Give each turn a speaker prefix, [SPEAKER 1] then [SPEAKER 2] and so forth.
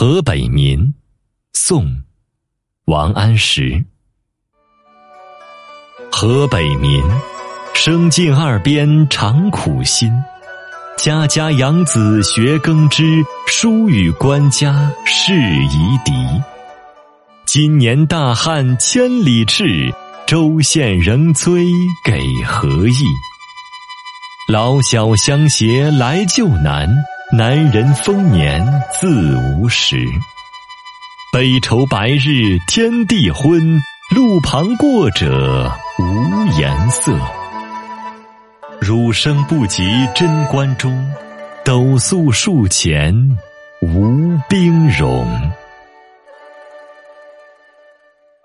[SPEAKER 1] 河北民，宋，王安石。河北民，生近二边常苦心，家家养子学耕织，疏与官家事夷狄。今年大旱千里驰，州县仍催给何意？老小相携来救难。男人丰年自无时，悲愁白日天地昏，路旁过者无颜色。汝生不及贞观中，斗粟数钱无兵戎。